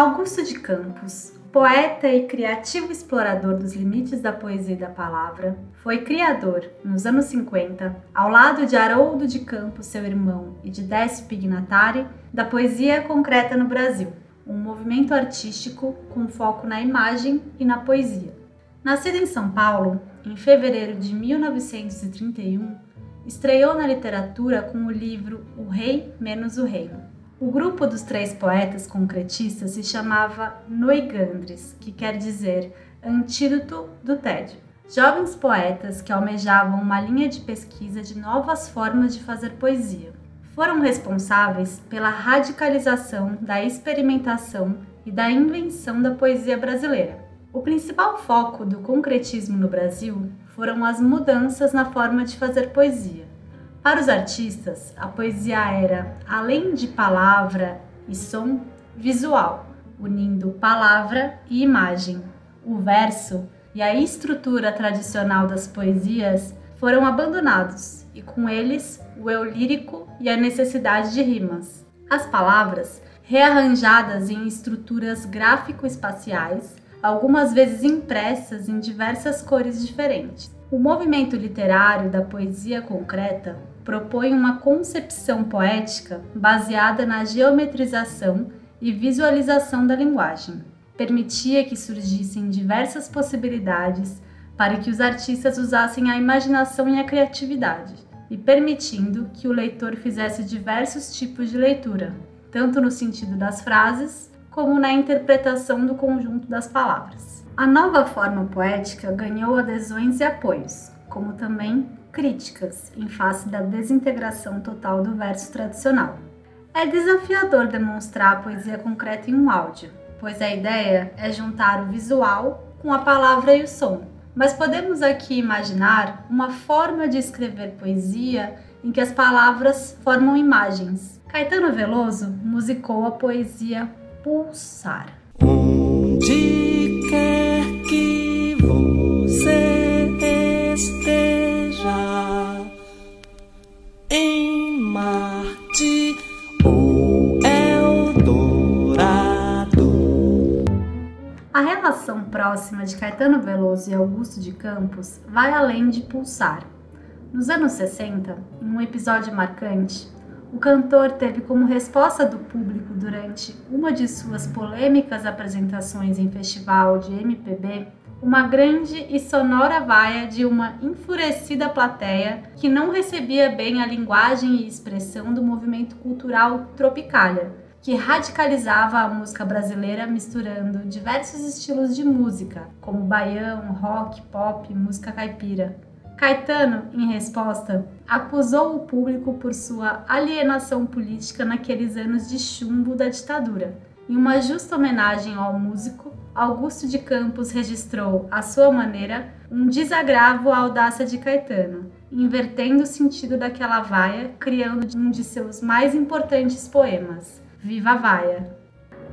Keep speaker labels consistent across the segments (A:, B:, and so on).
A: Augusto de Campos, poeta e criativo explorador dos limites da poesia e da palavra, foi criador, nos anos 50, ao lado de Haroldo de Campos, seu irmão, e de Décio Pignatari, da poesia concreta no Brasil, um movimento artístico com foco na imagem e na poesia. Nascido em São Paulo, em fevereiro de 1931, estreou na literatura com o livro O Rei menos o Reino. O grupo dos três poetas concretistas se chamava Noigandres, que quer dizer antídoto do tédio. Jovens poetas que almejavam uma linha de pesquisa de novas formas de fazer poesia. Foram responsáveis pela radicalização da experimentação e da invenção da poesia brasileira. O principal foco do concretismo no Brasil foram as mudanças na forma de fazer poesia. Para os artistas, a poesia era, além de palavra e som, visual, unindo palavra e imagem. O verso e a estrutura tradicional das poesias foram abandonados e com eles o eu lírico e a necessidade de rimas. As palavras, rearranjadas em estruturas gráfico-espaciais, algumas vezes impressas em diversas cores diferentes. O movimento literário da poesia concreta propõe uma concepção poética baseada na geometrização e visualização da linguagem. Permitia que surgissem diversas possibilidades para que os artistas usassem a imaginação e a criatividade, e permitindo que o leitor fizesse diversos tipos de leitura, tanto no sentido das frases como na interpretação do conjunto das palavras. A nova forma poética ganhou adesões e apoios, como também críticas em face da desintegração total do verso tradicional. É desafiador demonstrar a poesia concreta em um áudio, pois a ideia é juntar o visual com a palavra e o som. Mas podemos aqui imaginar uma forma de escrever poesia em que as palavras formam imagens. Caetano Veloso musicou a poesia Pulsar.
B: Onde
A: relação próxima de Caetano Veloso e Augusto de Campos vai além de pulsar. Nos anos 60, em um episódio marcante, o cantor teve como resposta do público durante uma de suas polêmicas apresentações em festival de MPB uma grande e sonora vaia de uma enfurecida plateia que não recebia bem a linguagem e expressão do movimento cultural Tropicália, que radicalizava a música brasileira misturando diversos estilos de música, como baião, rock, pop, música caipira. Caetano, em resposta, acusou o público por sua alienação política naqueles anos de chumbo da ditadura. Em uma justa homenagem ao músico, Augusto de Campos registrou, à sua maneira, um desagravo à audácia de Caetano, invertendo o sentido daquela vaia, criando um de seus mais importantes poemas, Viva Vaia!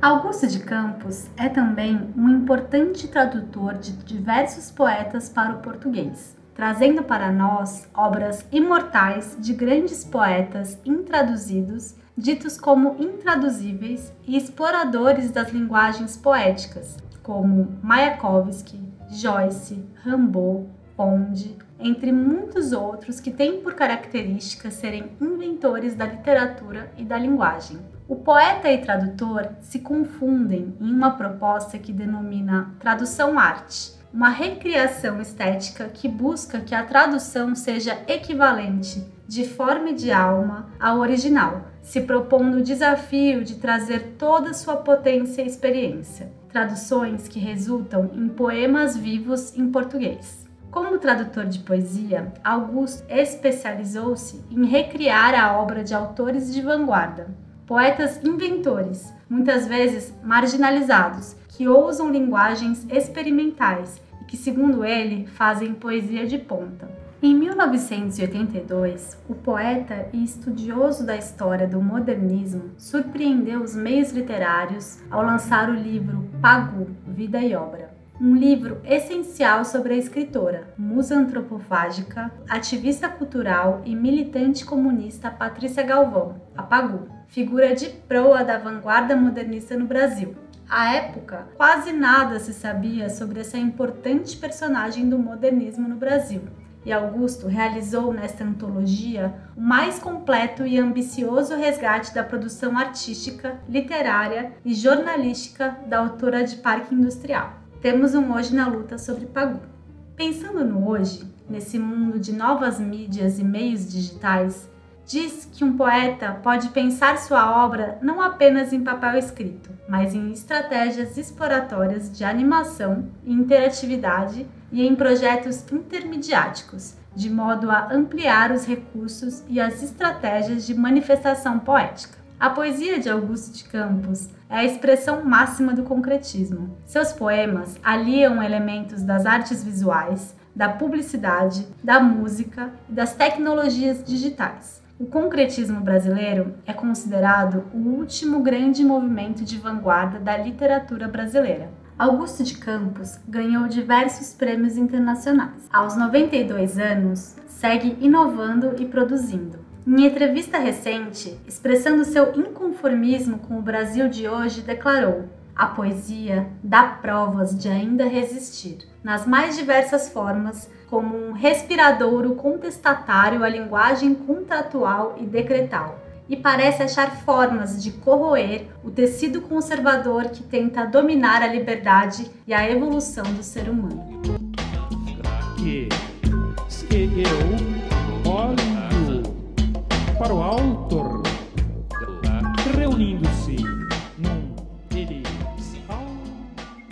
A: Augusto de Campos é também um importante tradutor de diversos poetas para o português, trazendo para nós obras imortais de grandes poetas intraduzidos, ditos como intraduzíveis e exploradores das linguagens poéticas, como Mayakovsky, Joyce, Rimbaud, Pond, entre muitos outros que têm por característica serem inventores da literatura e da linguagem. O poeta e tradutor se confundem em uma proposta que denomina tradução arte, uma recriação estética que busca que a tradução seja equivalente, de forma e de alma, ao original, se propondo o desafio de trazer toda sua potência e experiência. Traduções que resultam em poemas vivos em português. Como tradutor de poesia, Augusto especializou-se em recriar a obra de autores de vanguarda, poetas inventores, muitas vezes marginalizados, que ousam linguagens experimentais e que, segundo ele, fazem poesia de ponta. Em 1982, o poeta e estudioso da história do modernismo surpreendeu os meios literários ao lançar o livro Pagu, Vida e Obra um livro essencial sobre a escritora, musa antropofágica, ativista cultural e militante comunista Patrícia Galvão, a Pagu, figura de proa da vanguarda modernista no Brasil. À época, quase nada se sabia sobre essa importante personagem do modernismo no Brasil. E Augusto realizou nesta antologia o mais completo e ambicioso resgate da produção artística, literária e jornalística da autora de Parque Industrial. Temos um Hoje na Luta sobre Pagu. Pensando no hoje, nesse mundo de novas mídias e meios digitais, diz que um poeta pode pensar sua obra não apenas em papel escrito, mas em estratégias exploratórias de animação e interatividade e em projetos intermediáticos, de modo a ampliar os recursos e as estratégias de manifestação poética. A poesia de Augusto de Campos é a expressão máxima do concretismo. Seus poemas aliam elementos das artes visuais, da publicidade, da música e das tecnologias digitais. O concretismo brasileiro é considerado o último grande movimento de vanguarda da literatura brasileira. Augusto de Campos ganhou diversos prêmios internacionais. Aos 92 anos, segue inovando e produzindo. Em entrevista recente, expressando seu inconformismo com o Brasil de hoje, declarou: a poesia dá provas de ainda resistir, nas mais diversas formas, como um respiradouro contestatário à linguagem contratual e decretal, e parece achar formas de corroer o tecido conservador que tenta dominar a liberdade e a evolução do ser humano.
C: Se eu